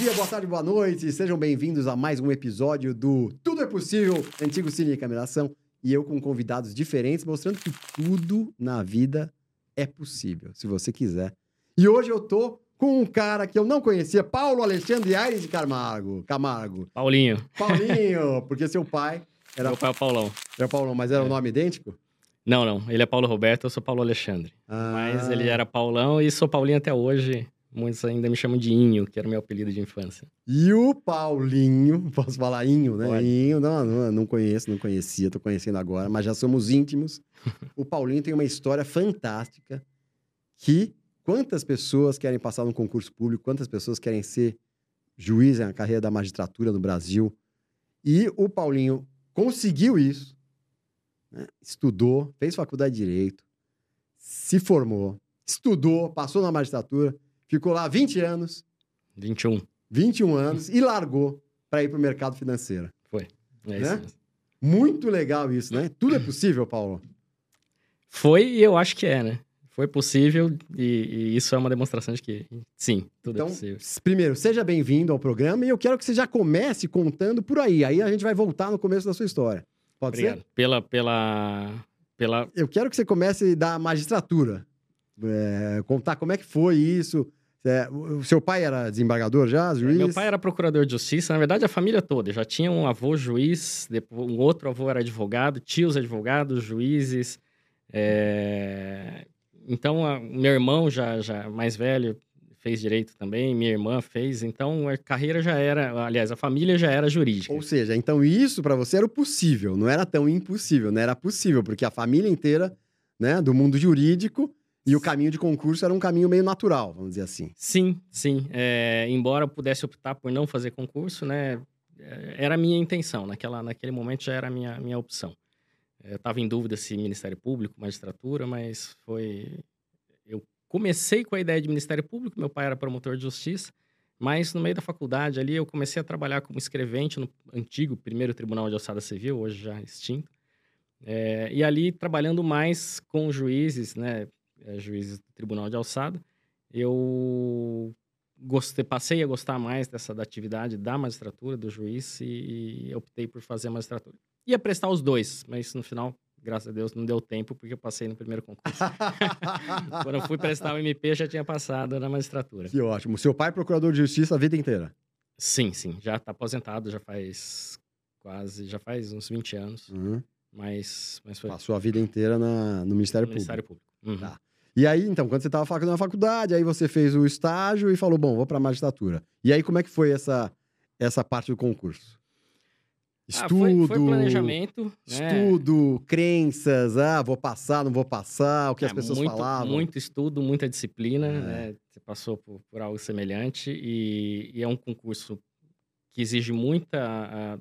dia, boa tarde, boa noite. Sejam bem-vindos a mais um episódio do Tudo é Possível, antigo Cine e Cameração. E eu com convidados diferentes, mostrando que tudo na vida é possível, se você quiser. E hoje eu tô com um cara que eu não conhecia, Paulo Alexandre Aires de Camargo. Camargo. Paulinho. Paulinho, porque seu pai era, Meu pai é o Paulão. era Paulão, mas era o nome idêntico? Não, não. Ele é Paulo Roberto, eu sou Paulo Alexandre. Ah, Mas ele era Paulão e sou Paulinho até hoje. Muitos ainda me chamam de Inho, que era o meu apelido de infância. E o Paulinho, posso falar Inho, né? Pode. Inho, não, não, não conheço, não conhecia, tô conhecendo agora, mas já somos íntimos. o Paulinho tem uma história fantástica que quantas pessoas querem passar num concurso público, quantas pessoas querem ser juiz na carreira da magistratura no Brasil. E o Paulinho conseguiu isso, né? estudou, fez faculdade de Direito, se formou, estudou, passou na magistratura, ficou lá 20 anos, 21. 21 anos e largou para ir para o mercado financeiro. É Né? isso mesmo. Muito legal isso, né? Tudo é possível, Paulo. Foi e eu acho que é, né? Foi possível e, e isso é uma demonstração de que sim, tudo Então, é possível. primeiro, seja bem-vindo ao programa e eu quero que você já comece contando por aí. Aí a gente vai voltar no começo da sua história. Pode Obrigado. Pela, pela, pela... ser? Eu quero que você comece da magistratura. É, contar como é que foi isso. É, o seu pai era desembargador já, juiz? Meu pai era procurador de justiça, na verdade a família toda. Já tinha um avô juiz, depois, um outro avô era advogado, tios advogados, juízes. é, Então, a- meu irmão já, já mais velho fez direito também, minha irmã fez. Então, a carreira já era, aliás, a família já era jurídica. Ou seja, então isso para você era o possível, não era tão impossível, né? Era possível, porque a família inteira, né, do mundo jurídico e o caminho de concurso era um caminho meio natural, vamos dizer assim. Sim, sim. É, embora pudesse optar por não fazer concurso, né? é, Era a minha intenção. Naquela, naquele momento já era a minha, minha opção. Eu estava em dúvida se Ministério Público, magistratura, mas foi. Eu comecei com a ideia de Ministério Público, meu pai era promotor de justiça, mas no meio da faculdade ali eu comecei a trabalhar como escrevente no antigo primeiro Tribunal de Alçada Civil, hoje já extinto. É, e ali trabalhando mais com juízes, né? É, juízes do Tribunal de Alçada, eu gostei, passei a gostar mais dessa da atividade da magistratura, do juiz, e, e optei por fazer a magistratura. Ia prestar os dois, mas no final, graças a Deus, não deu tempo, porque eu passei no primeiro concurso. Quando eu fui prestar o MP, eu já tinha passado na magistratura. que ótimo. Seu pai é procurador de justiça a vida inteira. Sim, sim, já está aposentado, já faz quase, já faz uns 20 anos, Uhum. mas, mas foi Passou a vida inteira na- no Ministério no Público. Ministério Público. Uhum. Tá. E aí, então, quando você estava fazendo a faculdade, aí você fez o estágio e falou, bom, vou para a magistratura. E aí, como é que foi essa, essa parte do concurso? Ah, Estudo, foi, foi planejamento. né? estudo, crenças, ah, vou passar, não vou passar, o que as É, pessoas muito, falavam. Muito estudo, muita disciplina, É. né? Você passou por, por algo semelhante e, e é um concurso que exige muita ah,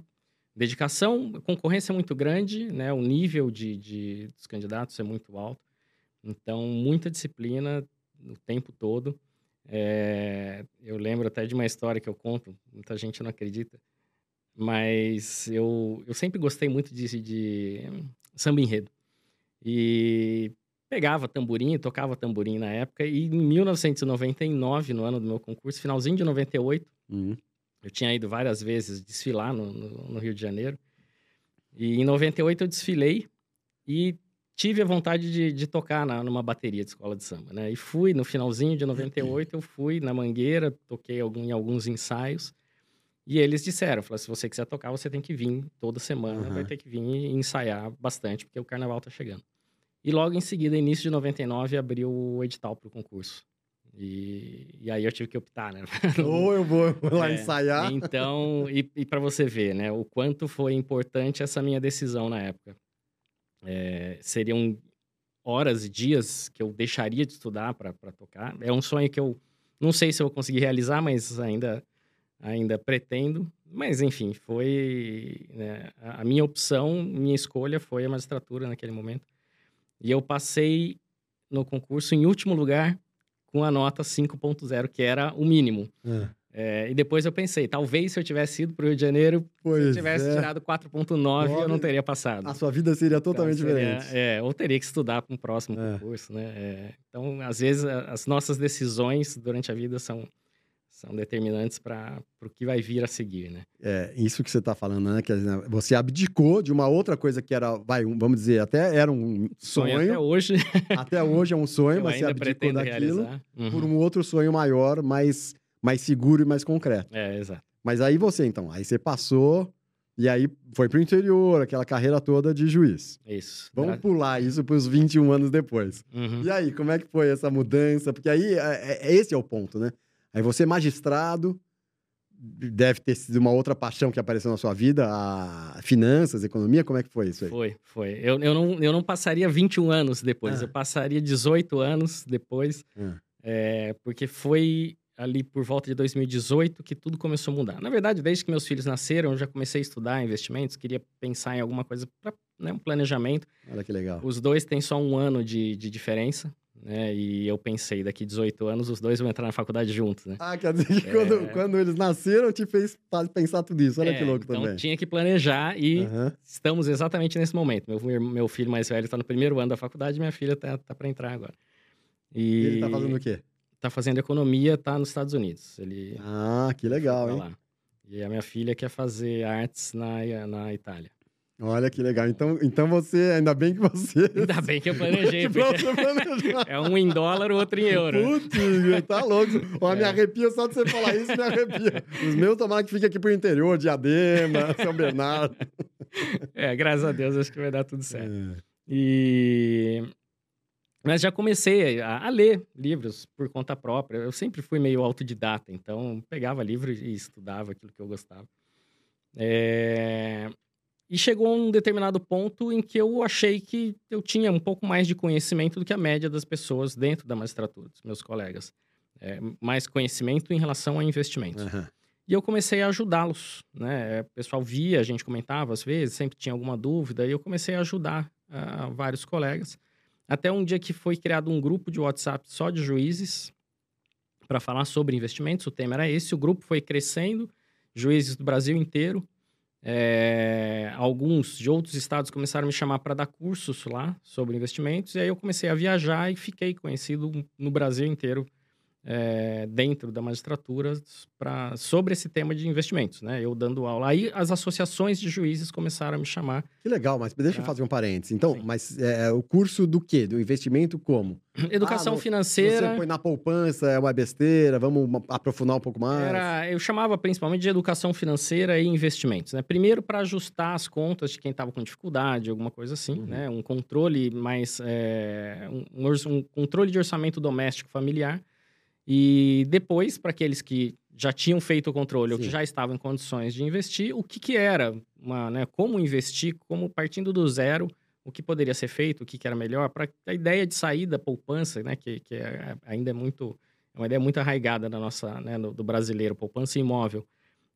dedicação, a concorrência é muito grande, né? O nível de, de- dos candidatos é muito alto, então muita disciplina o tempo todo. É, eu lembro até de uma história que eu conto, muita gente não acredita, mas eu, eu sempre gostei muito de, de samba enredo. E pegava tamborim, tocava tamborim na época, e em 1999, no ano do meu concurso, finalzinho de 98, Uhum. eu tinha ido várias vezes desfilar no, no- no Rio de Janeiro. E em 98 eu desfilei e tive a vontade de, de tocar na, numa bateria de escola de samba, né? E fui, no finalzinho de 98, eu fui na Mangueira, toquei algum, em alguns ensaios. E eles disseram, falaram, se você quiser tocar, você tem que vir toda semana, Aham. vai ter que vir e ensaiar bastante, porque o carnaval tá chegando. E logo em seguida, início de 99, abriu o edital para o concurso. E, e aí eu tive que optar, né? Ou eu vou lá É, ensaiar. Então, e, e para você ver, né, o quanto foi importante essa minha decisão na época. É, seriam horas e dias que eu deixaria de estudar para tocar. É um sonho que eu não sei se eu vou conseguir realizar, mas ainda, ainda pretendo. Mas, enfim, foi né, a minha opção, minha escolha foi a magistratura naquele momento. E eu passei no concurso em último lugar com a nota 5.0, que era o mínimo. É. É, e depois eu pensei, talvez se eu tivesse ido para o Rio de Janeiro, se Pois eu tivesse é. tirado 4.9, eu não teria passado. A sua vida seria totalmente Então, seria- diferente. É, ou teria que estudar para um próximo É. concurso, né? É, então, às vezes, as nossas decisões durante a vida são, são determinantes para o que vai vir a seguir, né? É, isso que você está falando, né? Quer dizer, você abdicou de uma outra coisa que era, vai, vamos dizer, até era um sonho. até hoje. Até hoje é um sonho, eu mas você abdicou daquilo. Uhum. por um outro sonho maior, mais, mais seguro e mais concreto. É, exato. Mas aí você, então, aí você passou e aí foi pro interior, aquela carreira toda de juiz. Isso. Vamos pular isso para os 21 anos depois. Uhum. E aí, como é que foi essa mudança? Porque aí, é, é- esse é o ponto, né? Aí você, magistrado, deve ter sido uma outra paixão que apareceu na sua vida, a finanças, economia, como é que foi isso aí? Foi, foi. Eu, eu, não, eu não passaria 21 anos depois, Ah. eu passaria 18 anos depois, Ah. é, porque foi ali por volta de 2018 que tudo começou a mudar. Na verdade, desde que meus filhos nasceram, eu já comecei a estudar investimentos, queria pensar em alguma coisa para né, um planejamento. Olha que legal. Os dois têm só um ano de, de diferença, né? E eu pensei, daqui 18 anos, os dois vão entrar na faculdade juntos, né? Ah, quer dizer que quando, quando eles nasceram, te fez pensar tudo isso. Olha É, que louco então também. tinha que planejar e Aham. estamos exatamente nesse momento. Meu, meu filho mais velho está no primeiro ano da faculdade, minha filha tá, tá para entrar agora. E E ele tá fazendo o quê? Tá fazendo economia, tá nos Estados Unidos. Ele Ah, que legal, hein? lá. E a minha filha quer fazer artes na, na Itália. Olha que legal. Então, então você, ainda bem que você. Ainda bem que eu planejei, é um em dólar, o outro em euro. Putz, tá louco. Ó, me É. arrepia só de você falar isso, me arrepia. Os meus tomara que fiquem aqui pro interior, Diadema, São Bernardo. É, graças a Deus, acho que vai dar tudo certo. É. E... Mas já comecei a, a ler livros por conta própria. Eu sempre fui meio autodidata, então pegava livro e estudava aquilo que eu gostava. É, E chegou um determinado ponto em que eu achei que eu tinha um pouco mais de conhecimento do que a média das pessoas dentro da magistratura, dos meus colegas. É, mais conhecimento em relação a investimentos. Aham. E eu comecei a ajudá-los, né? O pessoal via, a gente comentava às vezes, sempre tinha alguma dúvida, e eu comecei a ajudar ah, vários colegas. Até um dia que foi criado um grupo de WhatsApp só de juízes para falar sobre investimentos. O tema era esse. O grupo foi crescendo, juízes do Brasil inteiro. É, alguns de outros estados começaram a me chamar para dar cursos lá sobre investimentos. E aí eu comecei a viajar e fiquei conhecido no Brasil inteiro é, dentro da magistratura pra, sobre esse tema de investimentos, né? Eu dando aula. Aí as associações de juízes começaram a me chamar. Que legal, mas deixa eu Ah. fazer um parênteses. Então, Sim. mas é, o curso do quê? Do investimento como? Educação Ah, no- financeira. Você põe na poupança, é uma besteira, vamos aprofundar um pouco mais. Era, eu chamava principalmente de educação financeira e investimentos, né? Primeiro para ajustar as contas de quem estava com dificuldade, alguma coisa assim, Uhum. né? Um controle mais, é, um, um um controle de orçamento doméstico familiar e depois para aqueles que já tinham feito o controle ou que Sim. já estavam em condições de investir, o que que era, uma, né? Como investir, como partindo do zero, o que poderia ser feito, o que, que era melhor, para a ideia de sair da poupança, né? Que, que é- ainda é muito é uma ideia muito arraigada da nossa, né, do, do brasileiro, poupança imóvel.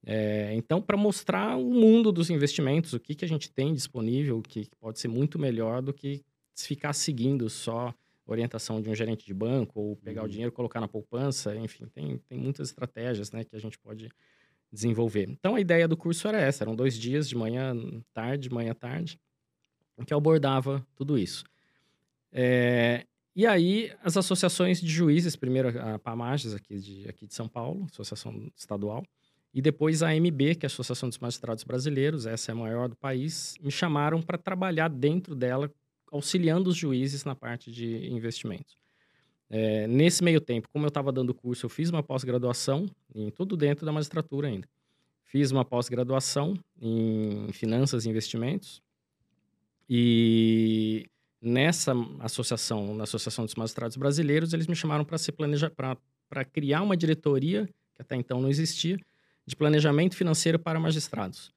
É, então, para mostrar o mundo dos investimentos, o que, que a gente tem disponível, que pode ser muito melhor do que ficar seguindo só orientação de um gerente de banco ou pegar Uhum. o dinheiro, colocar na poupança, enfim, tem, tem muitas estratégias né, que a gente pode desenvolver. Então, a ideia do curso era essa, eram dois dias, de manhã, tarde, manhã, tarde, em que abordava tudo isso. É, e aí, as associações de juízes, primeiro a PAMAGES, aqui de, aqui de São Paulo, Associação Estadual, e depois a AMB, que é a Associação dos Magistrados Brasileiros, essa é a maior do país, me chamaram para trabalhar dentro dela, auxiliando os juízes na parte de investimentos. É, nesse meio tempo, como eu estava dando curso, eu fiz uma pós-graduação, em tudo dentro da magistratura ainda. Fiz uma pós-graduação em finanças e investimentos. E nessa associação, na Associação dos Magistrados Brasileiros, eles me chamaram para ser planeja para criar uma diretoria que até então não existia de planejamento financeiro para magistrados.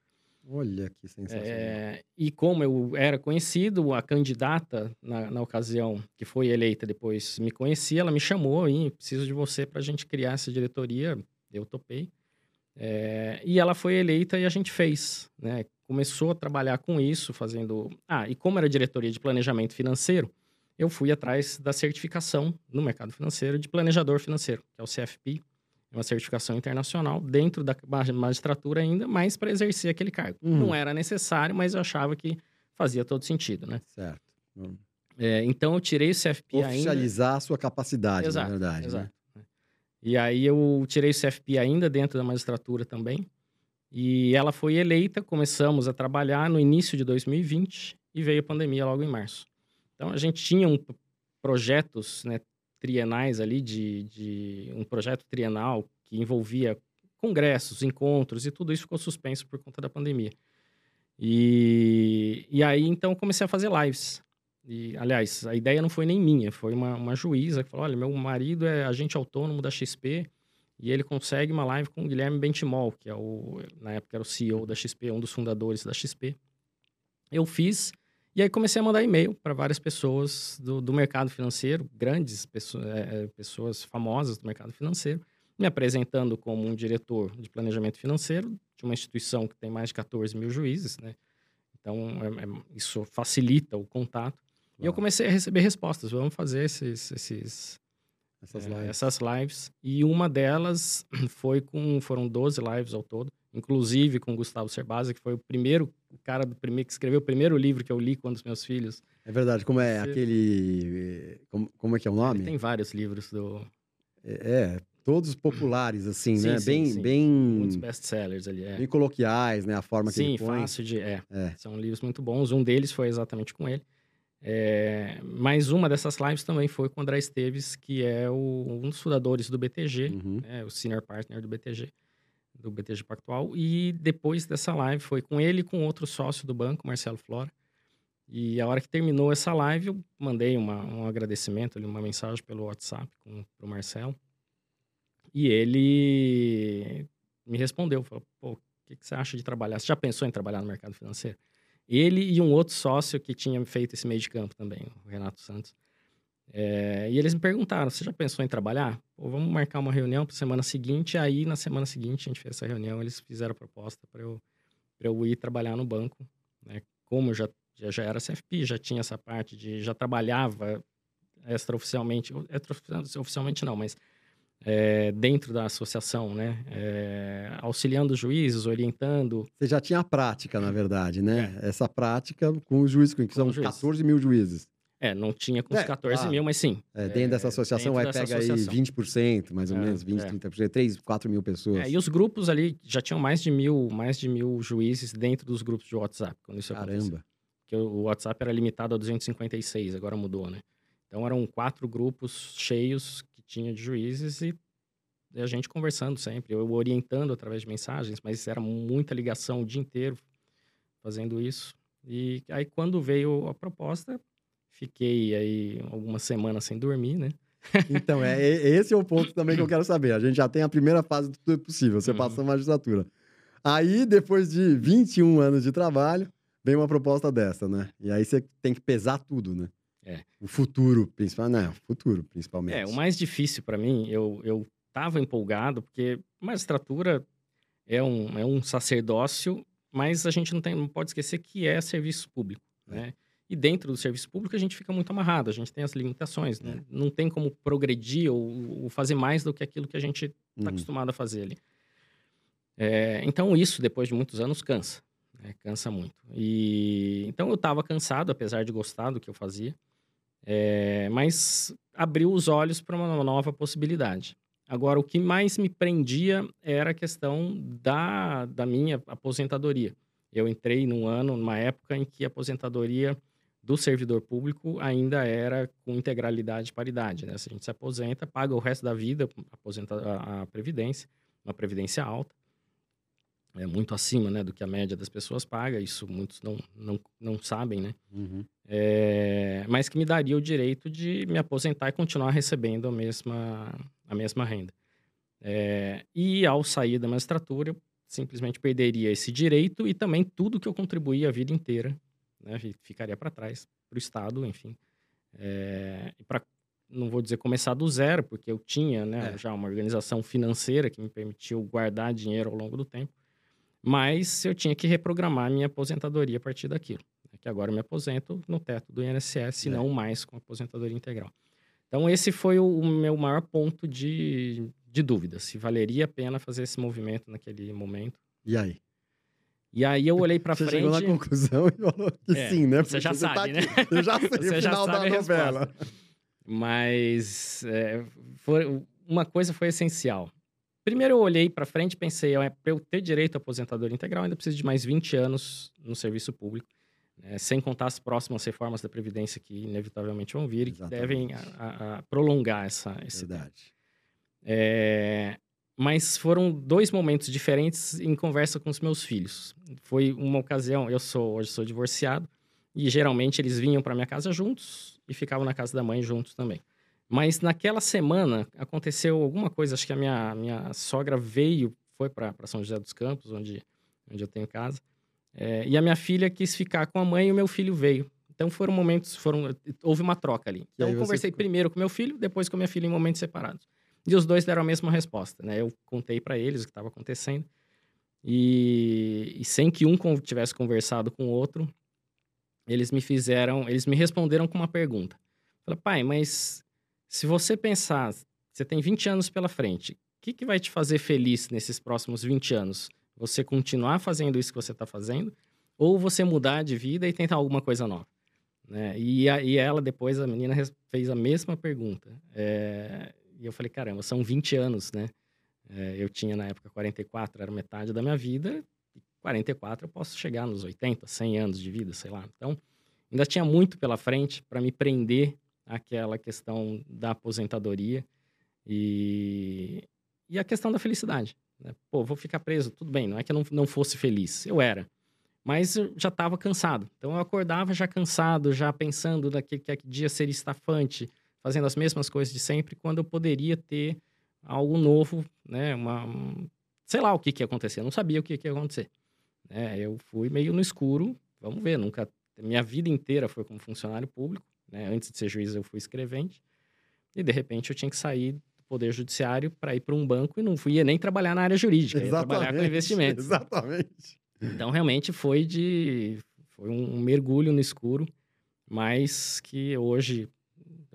Olha que sensacional. É, e como eu era conhecido, a candidata na, na ocasião que foi eleita depois me conhecia, ela me chamou e preciso de você para a gente criar essa diretoria. Eu topei. É, e ela foi eleita e a gente fez, né? Começou a trabalhar com isso, fazendo. Ah, e como era diretoria de planejamento financeiro, eu fui atrás da certificação no mercado financeiro de planejador financeiro, que é o CFP, uma certificação internacional dentro da magistratura ainda, mas para exercer aquele cargo. Uhum. Não era necessário, mas eu achava que fazia todo sentido, né? Certo. Hum. É, então eu tirei o CFP ainda. Oficializar a sua capacidade, Exato, na verdade. Exato. Né? E aí eu tirei o CFP ainda dentro da magistratura também. E ela foi eleita, começamos a trabalhar no início de 2020 e veio a pandemia logo em março. Então a gente tinha um projetos né, trienais ali, de, de um projeto trienal que envolvia congressos, encontros e tudo isso ficou suspenso por conta da pandemia. E, e aí então comecei a fazer lives. E, aliás, a ideia não foi nem minha, foi uma, uma juíza que falou: olha, meu marido é agente autônomo da XP e ele consegue uma live com o Guilherme Bentimol, que é o, na época era o CEO da XP, um dos fundadores da XP. Eu fiz, e aí comecei a mandar e-mail para várias pessoas do, do, mercado financeiro, grandes pessoas, é, é, pessoas famosas do mercado financeiro, me apresentando como um diretor de planejamento financeiro de uma instituição que tem mais de 14 mil juízes, né? Então, é, é, isso facilita o contato. E eu comecei a receber respostas. Vamos fazer esses, esses essas, é, lives. essas lives. E uma delas foi com. Foram 12 lives ao todo, inclusive com o Gustavo Cerbasi, que foi o primeiro cara do primeiro, que escreveu o primeiro livro que eu li quando os meus filhos. É verdade. Como é aquele. Como, como é que é o nome? Ele tem vários livros do. É, é todos populares, assim, sim, né? Sim, bem, sim. bem. Muitos best-sellers ali. É. Bem coloquiais, né? A forma que sim, ele põe. Sim, fácil de. É. é. São livros muito bons. Um deles foi exatamente com ele. É, mais uma dessas lives também foi com o André Esteves, que é o, um dos fundadores do BTG, uhum. né, o senior partner do BTG, do BTG Pactual. E depois dessa live foi com ele e com outro sócio do banco, Marcelo Flora. E a hora que terminou essa live, eu mandei uma, um agradecimento, uma mensagem pelo WhatsApp para o Marcelo. E ele me respondeu, falou, pô, o que, que você acha de trabalhar? Você já pensou em trabalhar no mercado financeiro? Ele e um outro sócio que tinha feito esse meio de campo também, o Renato Santos. É, e eles me perguntaram: você já pensou em trabalhar? Ou vamos marcar uma reunião para semana seguinte. Aí, na semana seguinte, a gente fez essa reunião. Eles fizeram a proposta para eu, eu ir trabalhar no banco. Né? Como eu já, já, já era CFP, já tinha essa parte de. já trabalhava extraoficialmente. Extraoficialmente não, mas é, dentro da associação, né? É, auxiliando os juízes, orientando. Você já tinha a prática, na verdade, né? É. Essa prática com os juízes, que são 14 mil juízes. É, não tinha com os 14 mil, mas sim. É, dentro dessa associação, vai pegar aí 20%, mais ou menos, 20, 30%, 3, 4 mil pessoas. e os grupos ali já tinham mais de mil, mais de mil juízes dentro dos grupos de WhatsApp, quando isso Caramba. Aconteceu. Porque o WhatsApp era limitado a 256, agora mudou, né? Então eram quatro grupos cheios tinha de juízes e a gente conversando sempre, eu orientando através de mensagens, mas era muita ligação o dia inteiro fazendo isso. E aí quando veio a proposta, fiquei aí algumas semanas sem dormir, né? Então, é, esse é o ponto também que eu quero saber. A gente já tem a primeira fase do tudo é possível, você uhum. passa a magistratura. Aí, depois de 21 anos de trabalho, vem uma proposta dessa, né? E aí você tem que pesar tudo, né? É. O futuro, principalmente. Não, o futuro, principalmente. É, o mais difícil para mim, eu, eu tava empolgado, porque magistratura é um, é um sacerdócio, mas a gente não, tem, não pode esquecer que é serviço público, é. né? E dentro do serviço público a gente fica muito amarrado, a gente tem as limitações, né? É. Não tem como progredir ou, ou, fazer mais do que aquilo que a gente está uhum. acostumado a fazer ali. É, então isso, depois de muitos anos, cansa. Né? Cansa muito. E então eu estava cansado, apesar de gostar do que eu fazia. É, mas abriu os olhos para uma nova possibilidade. Agora, o que mais me prendia era a questão da, da minha aposentadoria. Eu entrei num ano, numa época em que a aposentadoria do servidor público ainda era com integralidade e paridade. Né? Se a gente se aposenta, paga o resto da vida aposenta a, a previdência, uma previdência alta, é muito acima né, do que a média das pessoas paga, isso muitos não, não, não sabem, né? Uhum. É, mas que me daria o direito de me aposentar e continuar recebendo a mesma, a mesma renda. É, e ao sair da magistratura, eu simplesmente perderia esse direito e também tudo que eu contribuí a vida inteira, né, ficaria para trás, para o Estado, enfim. É, e para não vou dizer começar do zero, porque eu tinha né, é. já uma organização financeira que me permitiu guardar dinheiro ao longo do tempo. Mas eu tinha que reprogramar minha aposentadoria a partir daquilo. Né? Que agora eu me aposento no teto do INSS, é. não mais com aposentadoria integral. Então, esse foi o, o meu maior ponto de, de dúvida, se valeria a pena fazer esse movimento naquele momento. E aí? E aí eu olhei para frente. Você chegou na conclusão e falou que é, sim, né? Você já sabe, tá né? Eu já sei você o final da novela. Mas é, for, uma coisa foi essencial. Primeiro eu olhei para frente e pensei, para eu ter direito à aposentadoria integral, ainda preciso de mais 20 anos no serviço público, né? sem contar as próximas reformas da Previdência que inevitavelmente vão vir e que devem a, a prolongar essa, esse Verdade. é, mas foram dois momentos diferentes em conversa com os meus filhos. Foi uma ocasião, eu sou hoje sou divorciado e geralmente eles vinham para minha casa juntos e ficavam na casa da mãe juntos também. Mas naquela semana aconteceu alguma coisa, acho que a minha, minha sogra veio, foi para São José dos Campos, onde, onde eu tenho casa, é, e a minha filha quis ficar com a mãe e o meu filho veio. Então foram momentos, foram, houve uma troca ali. Então eu conversei ficou- primeiro com meu filho, depois com a minha filha em momentos separados. E os dois deram a mesma resposta, né? Eu contei para eles o que estava acontecendo. E, e sem que um tivesse conversado com o outro, eles me fizeram, eles me responderam com uma pergunta. Falaram, pai, mas se você pensar, você tem 20 anos pela frente, o que, que vai te fazer feliz nesses próximos 20 anos? Você continuar fazendo isso que você está fazendo? Ou você mudar de vida e tentar alguma coisa nova? Né? E, a- e ela, depois, a menina fez a mesma pergunta. É, e eu falei, caramba, são 20 anos, né? É, eu tinha, na época, 44, era metade da minha vida. E 44 eu posso chegar nos 80, 100 anos de vida, sei lá. Então, ainda tinha muito pela frente para me prender àquela questão da aposentadoria e, e a questão da felicidade. Né? Pô, vou ficar preso, tudo bem, não é que eu não, não fosse feliz, eu era. Mas eu já estava cansado. Então eu acordava já cansado, já pensando naquele que aquele dia seria estafante, fazendo as mesmas coisas de sempre, quando eu poderia ter algo novo, né? Uma, um- sei lá o que, que ia acontecer, eu não sabia o que, que ia acontecer. né? eu fui meio no escuro, vamos ver, nunca. Minha vida inteira foi como funcionário público, né? Antes de ser juiz, eu fui escrevente. E de repente eu tinha que sair do Poder Judiciário para ir para um banco e não fui ia nem trabalhar na área jurídica, ia trabalhar com investimentos. Exatamente. Então, realmente foi de. Foi um mergulho no escuro, mas que hoje,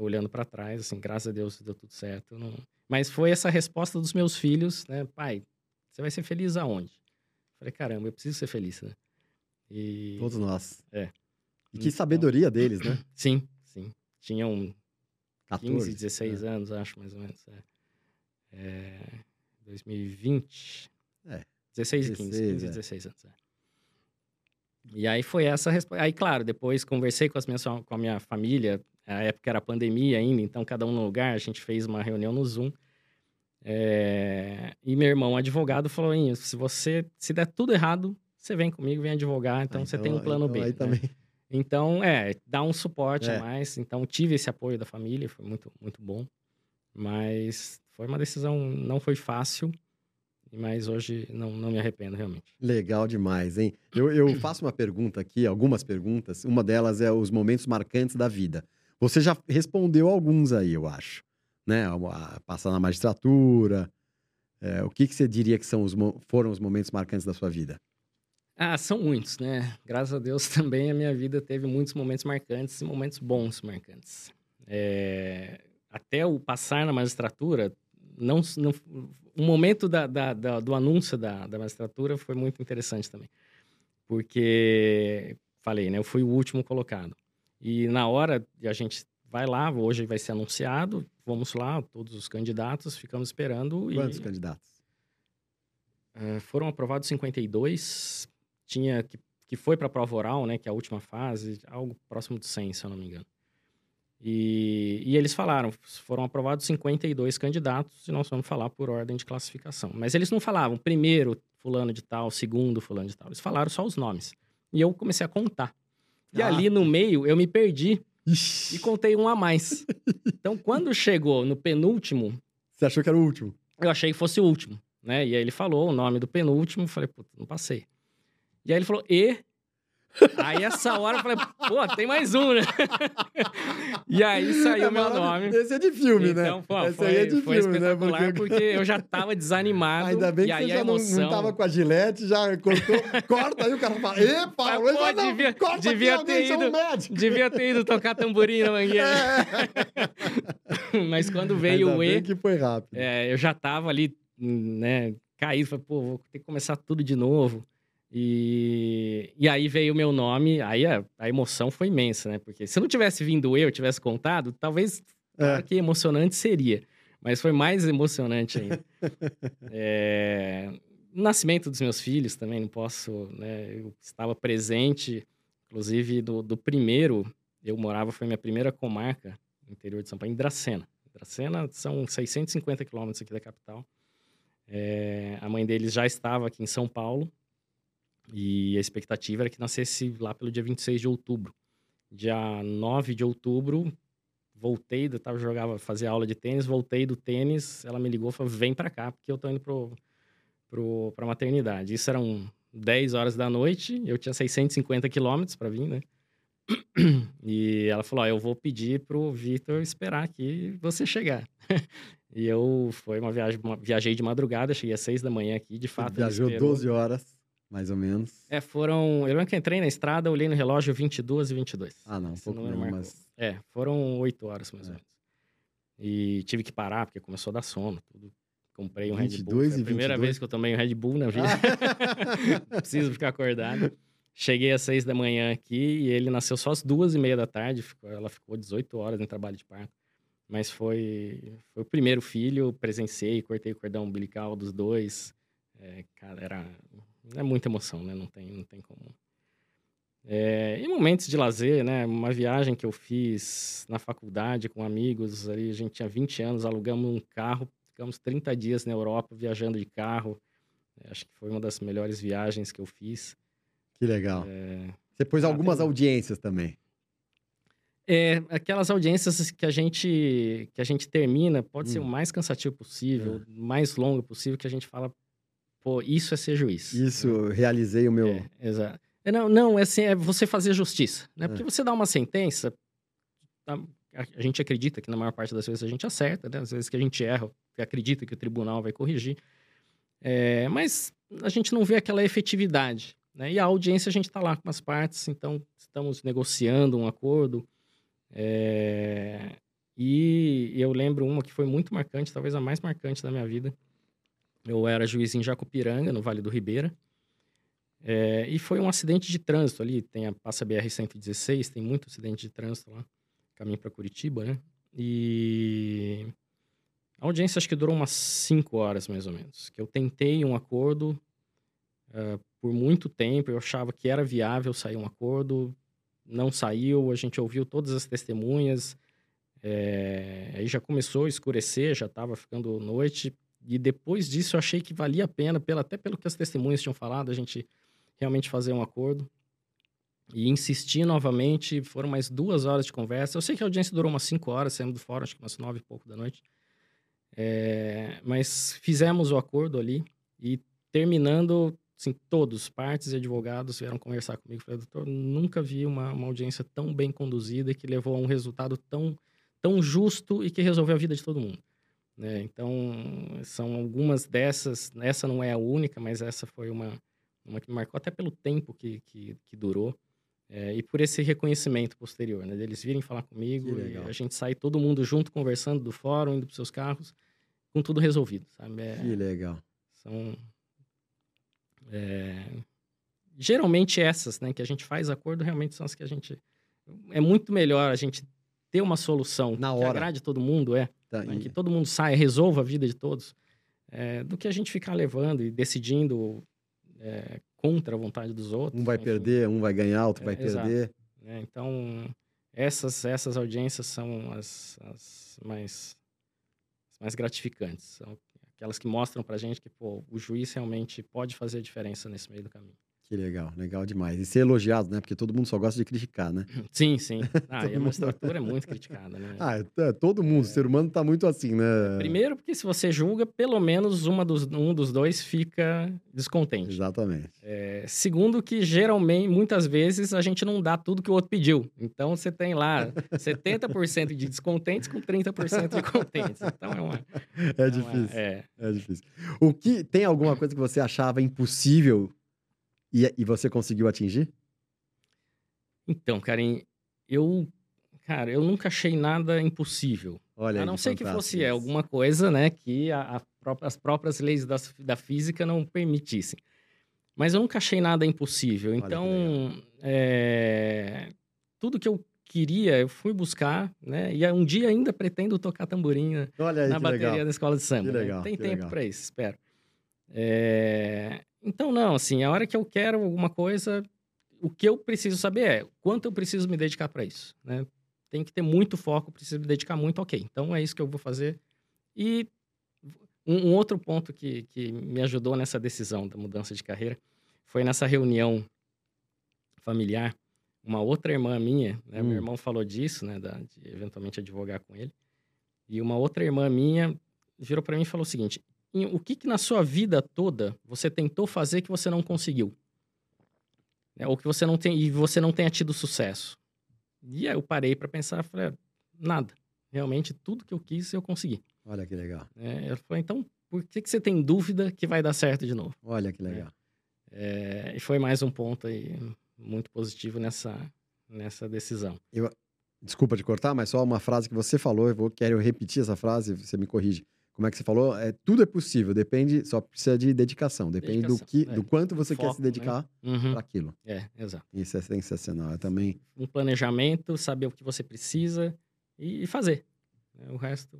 olhando para trás, assim, graças a Deus deu tudo certo. não- Mas foi essa resposta dos meus filhos, né? Pai, você vai ser feliz aonde? Falei, caramba, eu preciso ser feliz, né? E. Todos nós. É. E que Então- sabedoria deles, né? Sim, sim. Tinham 15, 14. 16 é. anos, acho, mais ou menos. É. É, 2020. É. 16 e 15, 16, 15 e é. 16 anos. é. E aí foi essa resposta. Aí, claro, depois conversei com, as minhas, com a minha família. A época era pandemia ainda, então cada um no lugar. A gente fez uma reunião no Zoom. É, E meu irmão, advogado, falou: "Inho, se você se der tudo errado, você vem comigo, vem advogar. Então Ah, você tem um plano então B. Né? também. Então, é, dá um suporte É. a mais. Então, tive esse apoio da família, foi muito, muito bom. Mas foi uma decisão, não foi fácil, mas hoje não, não me arrependo, realmente. Legal demais, hein? Eu, eu faço uma pergunta aqui, algumas perguntas. Uma delas é os momentos marcantes da vida. Você já respondeu alguns aí, eu acho. Né? Passar na magistratura. É, o que, que você diria que são os, foram os momentos marcantes da sua vida? Ah, são muitos, né? Graças a Deus também a minha vida teve muitos momentos marcantes e momentos bons marcantes. É, Até o passar na magistratura, não, não, o momento da, da- da- do anúncio da, da magistratura foi muito interessante também. Porque, falei, né? Eu fui o último colocado. E na hora, a gente vai lá, hoje vai ser anunciado, vamos lá, todos os candidatos, ficamos esperando. Quantos e... candidatos? É, foram aprovados 52. Tinha que, que foi para a prova oral, né? Que é a última fase, algo próximo de 100, se eu não me engano. E, e eles falaram, foram aprovados 52 candidatos e nós vamos falar por ordem de classificação. Mas eles não falavam primeiro fulano de tal, segundo fulano de tal. Eles falaram só os nomes. E eu comecei a contar. E Ah. ali no meio eu me perdi Ixi, e contei um a mais. Então quando chegou no penúltimo, Você achou que era o último? eu achei que fosse o último, né? E aí ele falou o nome do penúltimo, falei, puta, não passei. E aí ele falou, e? Aí essa hora eu falei, pô, tem mais um, né? e aí saiu É o meu nome. Esse é de filme, né? Então, pô, Esse foi, aí é de foi filme, né? espetacular, porque... eu já tava desanimado. Ainda bem que você já não, emoção... não tava com a gilete, já cortou. corta aí, o cara fala, ê, Paulo, Pô, ele fala, não, devia- corta devia aqui, ter alguém chama ido- um médico. Devia ter ido tocar tamborim na mangueira. É. Mas quando veio Ainda o E, que foi rápido. É, eu já tava ali, né, caído, falei, pô, vou ter que começar tudo de novo. E, e aí veio o meu nome, aí a, a emoção foi imensa, né? Porque se não tivesse vindo eu, tivesse contado, talvez, claro É. que emocionante seria. Mas foi mais emocionante ainda. é... O nascimento dos meus filhos também, não posso, né? Eu estava presente, inclusive do, do primeiro, eu morava, foi minha primeira comarca no interior de São Paulo, em Dracena. Dracena são 650 quilômetros aqui da capital. É... A mãe deles já estava aqui em São Paulo, e a expectativa era que nascesse lá pelo dia 26 de outubro. Dia 9 de outubro, voltei, eu tava, jogava, fazia aula de tênis, voltei do tênis, ela me ligou e falou, vem para cá, porque eu tô indo pro, pro, pra maternidade. Isso eram 10 horas da noite, eu tinha 650 quilômetros para vir, né? E ela falou, ó, eu vou pedir pro Vitor esperar aqui você chegar. e eu, foi uma viagem, uma, viajei de madrugada, cheguei às 6 da manhã aqui, de fato. Viajou 12 horas. Mais ou menos. É, foram. Eu lembro que entrei na estrada, olhei no relógio 22 e 22. Ah, não, um pouco menos, mas... É, foram oito horas mais ou é. menos. E tive que parar, porque começou a dar sono. Tudo. Comprei um Red Bull. Foi a primeira 22? vez que eu tomei um Red Bull na vida. Ah. Preciso ficar acordado. Cheguei às seis da manhã aqui e ele nasceu só às duas e meia da tarde. Ela ficou 18 horas em trabalho de parto. Mas foi, foi o primeiro filho, presenciei, cortei o cordão umbilical dos dois. É, cara, era é muita emoção, né? Não tem, não tem como. É, e momentos de lazer, né? Uma viagem que eu fiz na faculdade com amigos, ali a gente tinha 20 anos, alugamos um carro, ficamos 30 dias na Europa viajando de carro. É, acho que foi uma das melhores viagens que eu fiz. Que legal. É... Você pôs algumas audiências também. É, aquelas audiências que a gente que a gente termina pode hum. ser o mais cansativo possível, é. mais longo possível, que a gente fala, pô, isso é ser juiz. Isso, realizei o meu. É, exato. É, não, não, é, assim, é você fazer justiça, né? É. Porque você dá uma sentença, a, a, gente acredita que na maior parte das vezes a gente acerta, né? Às vezes que a gente erra, acredita que o tribunal vai corrigir. É, mas a gente não vê aquela efetividade, né? E a audiência a gente está lá com as partes, então estamos negociando um acordo. É... E eu lembro uma que foi muito marcante, talvez a mais marcante da minha vida, eu era juiz em Jacupiranga, no Vale do Ribeira. É, e foi um acidente de trânsito ali. Tem a Passa BR-116, tem muito acidente de trânsito lá, caminho para Curitiba, né? E a audiência acho que durou umas cinco horas, mais ou menos. Que eu tentei um acordo uh, por muito tempo, eu achava que era viável sair um acordo, não saiu, a gente ouviu todas as testemunhas, é, aí já começou a escurecer, já estava ficando noite, e depois disso eu achei que valia a pena, pela, até pelo que as testemunhas tinham falado, a gente realmente fazer um acordo. E insisti novamente, foram mais duas horas de conversa. Eu sei que a audiência durou umas cinco horas, saímos do fórum, acho que umas nove e pouco da noite. É, mas fizemos o acordo ali e terminando, assim, todos, partes e advogados vieram conversar comigo. Falei, doutor, nunca vi uma, uma audiência tão bem conduzida e que levou a um resultado tão, tão justo e que resolveu a vida de todo mundo. Né? Então, são algumas dessas, essa não é a única, mas essa foi uma, uma que me marcou até pelo tempo que, que, que durou. É, e por esse reconhecimento posterior, né? Deles virem falar comigo a gente sai todo mundo junto conversando do fórum, indo para seus carros, com tudo resolvido, sabe? É, que legal. São... É, geralmente essas, né? Que a gente faz acordo, realmente são as que a gente... É muito melhor a gente ter uma solução Na que hora. agrade todo mundo, é. Tá, né? Que todo mundo saia, resolva a vida de todos, é, do que a gente ficar levando e decidindo é, contra a vontade dos outros. Um vai enfim. perder, um vai ganhar, outro vai É, exato. perder. É, então, essas, essas audiências são as, as mais, as mais gratificantes. São aquelas que mostram pra gente que pô, o juiz realmente pode fazer a diferença nesse meio do caminho. Que legal, legal demais. E ser elogiado, né? Porque todo mundo só gosta de criticar, né? Sim, sim. Ah, e a magistratura é muito criticada, né? Ah, é, é, todo mundo, o ser humano tá muito assim, né? Primeiro, porque se você julga, pelo menos uma dos, um dos dois fica descontente. Exatamente. É, segundo, que geralmente, muitas vezes, a gente não dá tudo que o outro pediu. Então, você tem lá 70% de descontentes com 30% de contentes. Então, é uma... É uma- difícil. é. É difícil. O que tem alguma coisa que você achava impossível e, e você conseguiu atingir? Então, Karen, eu... Cara, eu nunca achei nada impossível. Olha, a não ser que fosse é, alguma coisa, né, que a, a própria- as próprias leis da, da física não permitissem. Mas eu nunca achei nada impossível. Então, é, tudo que eu queria, eu fui buscar, né? E um dia ainda pretendo tocar tamborim aí, na bateria legal. da escola de samba. Que né? legal, Tem que tempo para isso, espero. É, Então, não, assim, a hora que eu quero alguma coisa, o que eu preciso saber é quanto eu preciso me dedicar para isso, né? Tem que ter muito foco, preciso me dedicar muito, ok. Então, é isso que eu vou fazer. E um, um outro ponto que, que me ajudou nessa decisão da mudança de carreira foi nessa reunião familiar. Uma outra irmã minha, né? Hum. Meu irmão falou disso, né? da- de eventualmente advogar com ele. E uma outra irmã minha virou para mim e falou o seguinte: "Em- o que, que na sua vida toda você tentou fazer que você não conseguiu? Né, Ou que você não tem e você não tenha tido sucesso? E aí eu parei para pensar, falei, "Ah, nada. Realmente tudo que eu quis eu consegui. Olha que legal. né? Eu falei, então por que, que você tem dúvida que vai dar certo de novo? Olha que legal. É, e foi mais um ponto aí muito positivo nessa, nessa decisão. Desculpa te cortar, mas só uma frase que você falou, eu vou, quero repetir essa frase, você me corrige. Como é que você falou? É, tudo é possível, depende, só precisa de dedicação. Depende do, Dedicação, que, é. do quanto você quer Foco, se né? dedicar Uhum, para aquilo. É, exato. Isso é sensacional. Eu também. Um planejamento, saber o que você precisa e, e fazer. né? O resto.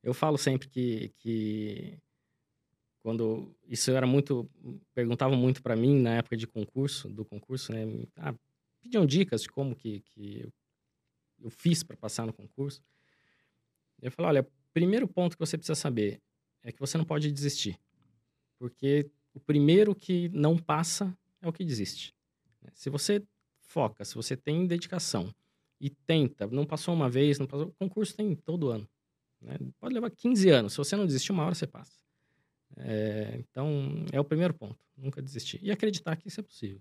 Eu falo sempre que, que quando isso era muito perguntavam muito para mim na época de concurso do concurso né ah, pediam dicas de como que, que eu, eu fiz para passar no concurso eu falo olha primeiro ponto que você precisa saber é que você não pode desistir porque o primeiro que não passa é o que desiste né? se você foca se você tem dedicação e tenta não passou uma vez não passou o concurso tem todo ano né? pode levar 15 anos se você não desistir uma hora você passa é, então, é o primeiro ponto. Nunca desistir. E acreditar que isso é possível.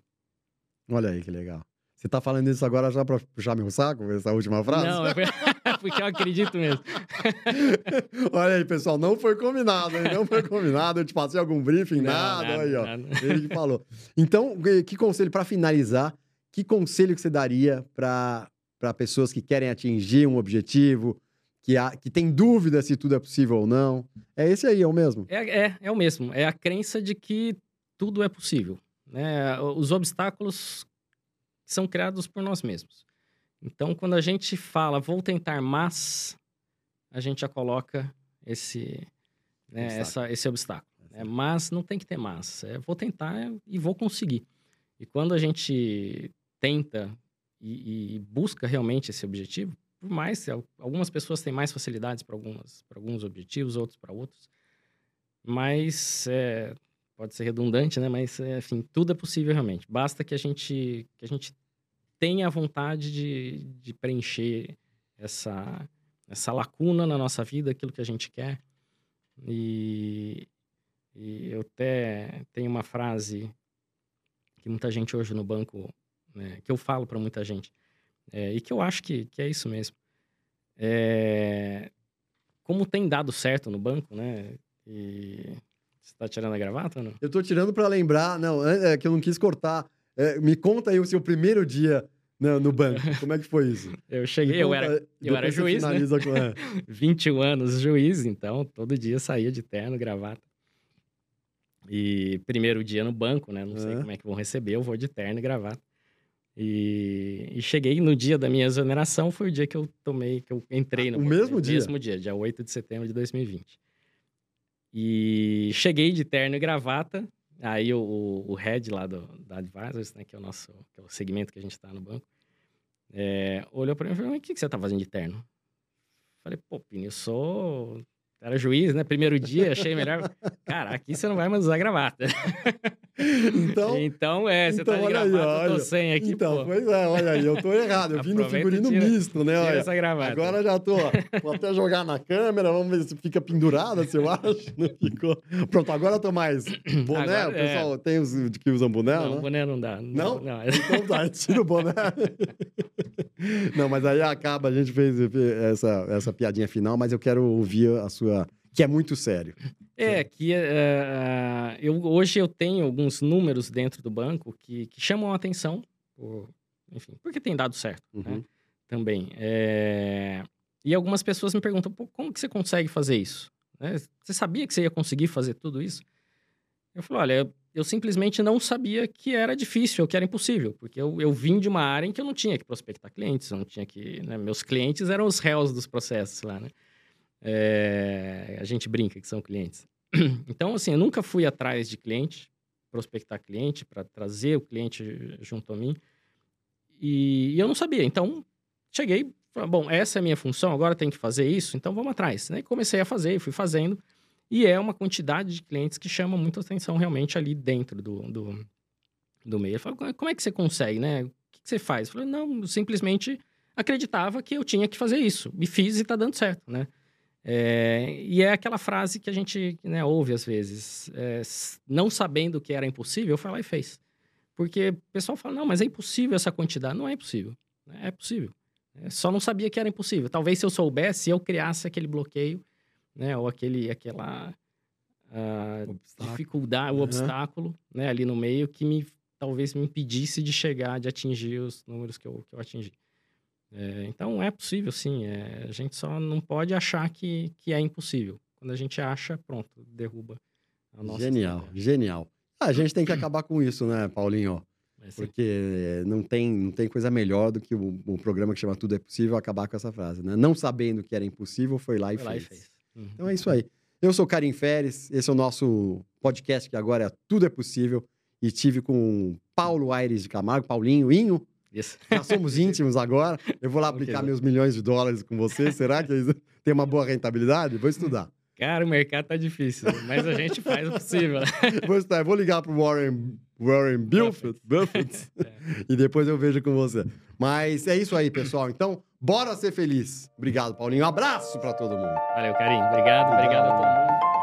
Olha aí que legal. Você tá falando isso agora já para puxar meu saco, essa última frase? Não, é porque eu acredito mesmo. Olha aí, pessoal, não foi combinado, hein? Não foi combinado. Eu te passei algum briefing, Não, nada, aí, ó. nada. Ele que falou. Então, que- que conselho, para finalizar, que conselho que você daria para pessoas que querem atingir um objetivo, que, há, que tem dúvida se tudo é possível ou não? É esse aí, é o mesmo? É, é, é o mesmo. É a crença de que tudo é possível. Né? Os obstáculos são criados por nós mesmos. Então, quando a gente fala, vou tentar, mas, a gente já coloca esse, né, Obstáculo. essa, esse obstáculo. né? Mas não tem que ter mas. É, vou tentar e vou conseguir. E quando a gente tenta e, e busca realmente esse objetivo, por mais algumas pessoas têm mais facilidades para algumas para alguns objetivos, outros para outros, mas é, pode ser redundante, né? Mas é, enfim, tudo é possível realmente. Basta que a gente que a gente tenha a vontade de, de preencher essa essa lacuna na nossa vida, aquilo que a gente quer. E, e eu até tenho uma frase que muita gente hoje no banco, né, que eu falo para muita gente, é, e que eu acho que, que é isso mesmo. É, como tem dado certo no banco, né? E você tá tirando a gravata ou não? Eu tô tirando para lembrar, não, é, é que eu não quis cortar. É, me conta aí o seu primeiro dia no, no banco. Como é que foi isso? Eu cheguei, eu era, eu era juiz, né? com- é. 21 anos juiz, então todo dia saía de terno, gravata. E primeiro dia no banco, né? Não sei Aham. como é que vão receber, eu vou de terno e gravata. E, e cheguei no dia da minha exoneração, foi o dia que eu tomei, que eu entrei no o banco, mesmo né? dia? mesmo dia, dia 8 de setembro de 2020. E cheguei de terno e gravata, aí o, o, o head lá do, da Advisors, né, que é o nosso, que é o segmento que a gente está no banco, é, olhou para mim e falou, o que, que você tá fazendo de terno? Falei, pô, Pini, eu sou. Era juiz, né? Primeiro dia, achei melhor. Cara, aqui você não vai mais usar gravata. Então, então, é, você então, tá de olha aí, gravata, eu tô olha. sem aqui, então, pô. pois é, olha aí, eu tô errado. Eu vim no figurino tira- misto, né? Olha. essa gravata. Agora já tô, vou até jogar na câmera, vamos ver se fica pendurada, se eu acho. Não ficou. Pronto, agora eu tô mais boné. Agora, o pessoal tem os que usam boné, Não, né? boné não dá. Não? Não, Então tá, tira o boné. Não, mas aí acaba, a gente fez essa, essa piadinha final, mas eu quero ouvir a sua. Que é muito sério. É, que eh, eu, hoje eu tenho alguns números dentro do banco que, que chamam a atenção, por, enfim, porque tem dado certo, né? Uhum. Também. É, E algumas pessoas me perguntam, Pô, como que você consegue fazer isso? Né? Você sabia que você ia conseguir fazer tudo isso? Eu falo, olha, eu simplesmente não sabia que era difícil, que era impossível, porque eu, eu vim de uma área em que eu não tinha que prospectar clientes, eu não tinha que. Né, meus clientes eram os réus dos processos lá, né? É, a gente brinca que são clientes. Então, assim, eu nunca fui atrás de cliente, prospectar cliente, para trazer o cliente junto a mim. E, e eu não sabia. Então, cheguei, bom, essa é a minha função, agora tem que fazer isso, então vamos atrás. Né? E comecei a fazer, fui fazendo. E é uma quantidade de clientes que chama muita atenção realmente ali dentro do, do, do meio. Eu falo, como é que você consegue, né? O que, você faz? Eu falei, não, simplesmente acreditava que eu tinha que fazer isso. E fiz e está dando certo, né? É, e é aquela frase que a gente né, ouve às vezes. É, não sabendo que era impossível, foi lá e fez. Porque o pessoal fala, não, mas é impossível essa quantidade. Não é impossível. É possível. É, só não sabia que era impossível. Talvez se eu soubesse, eu criasse aquele bloqueio né? Ou aquele, aquela uh, dificuldade, o obstáculo, né? Ali no meio que me talvez me impedisse de chegar, de atingir os números que eu, que eu atingi. É, então é possível, sim. É, a gente só não pode achar que, que é impossível. Quando a gente acha, pronto, derruba a nossa. Genial, genial. Ah, a gente tem que acabar com isso, né, Paulinho? É, Porque não tem, não tem coisa melhor do que o, o, programa que chama Tudo é Possível acabar com essa frase, né? Não sabendo que era impossível, foi lá, foi e, lá fez. e fez. Uhum. Então é isso aí. Eu sou Karim Feres, esse é o nosso podcast que agora é Tudo é Possível. E tive com Paulo Aires de Camargo, Paulinho, Inho. Isso. Já somos íntimos agora. Eu vou lá aplicar meus milhões de dólares com você. Será que tem uma boa rentabilidade? Vou estudar. Cara, o mercado tá difícil, mas a gente faz o possível. vou estudar. Vou ligar pro Warren, Warren Buffett, Buffett é. e depois eu vejo com você. Mas é isso aí, pessoal. Então, Bora ser feliz. Obrigado, Paulinho. Um abraço para todo mundo. Valeu, carinho. Obrigado, obrigado a todo mundo.